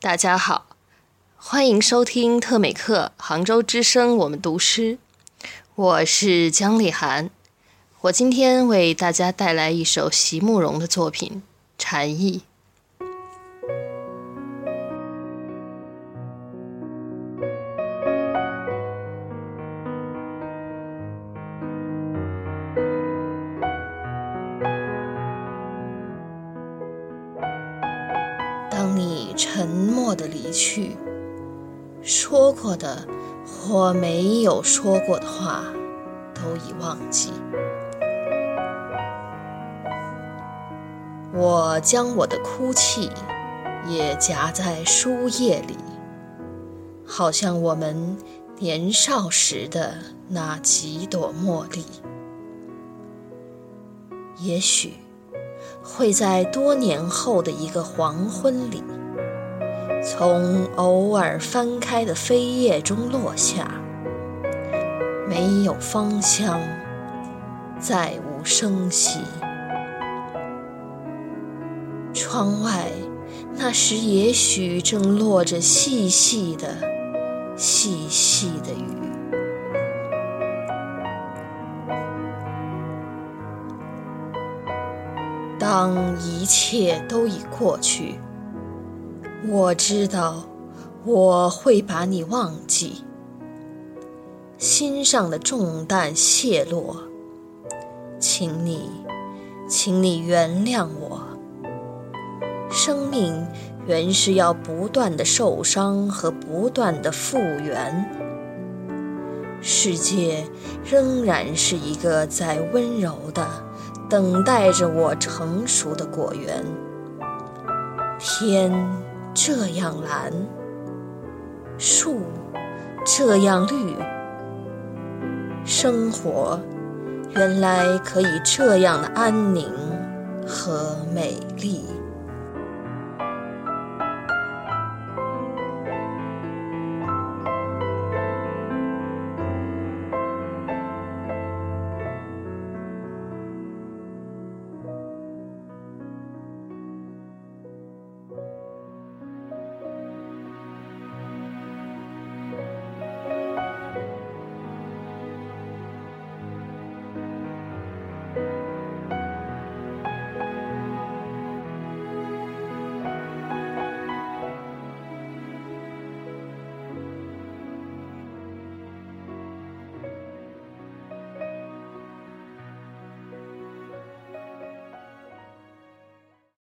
大家好，欢迎收听特美克杭州之声，我们读诗。我是江丽涵，我今天为大家带来一首席慕容的作品《禅意》。你沉默的离去，说过的或没有说过的话，都已忘记。我将我的哭泣也夹在书页里，好像我们年少时的那几朵茉莉。也许。会在多年后的一个黄昏里，从偶尔翻开的扉页中落下，没有芳香，再无声息。窗外那时也许正落着细细的、细细的雨。当一切都已过去，我知道我会把你忘记。心上的重担卸落，请你，请你原谅我。生命原是要不断的受伤和不断的复原，世界仍然是一个在温柔的。等待着我成熟的果园，天这样蓝，树这样绿，生活原来可以这样的安宁和美丽。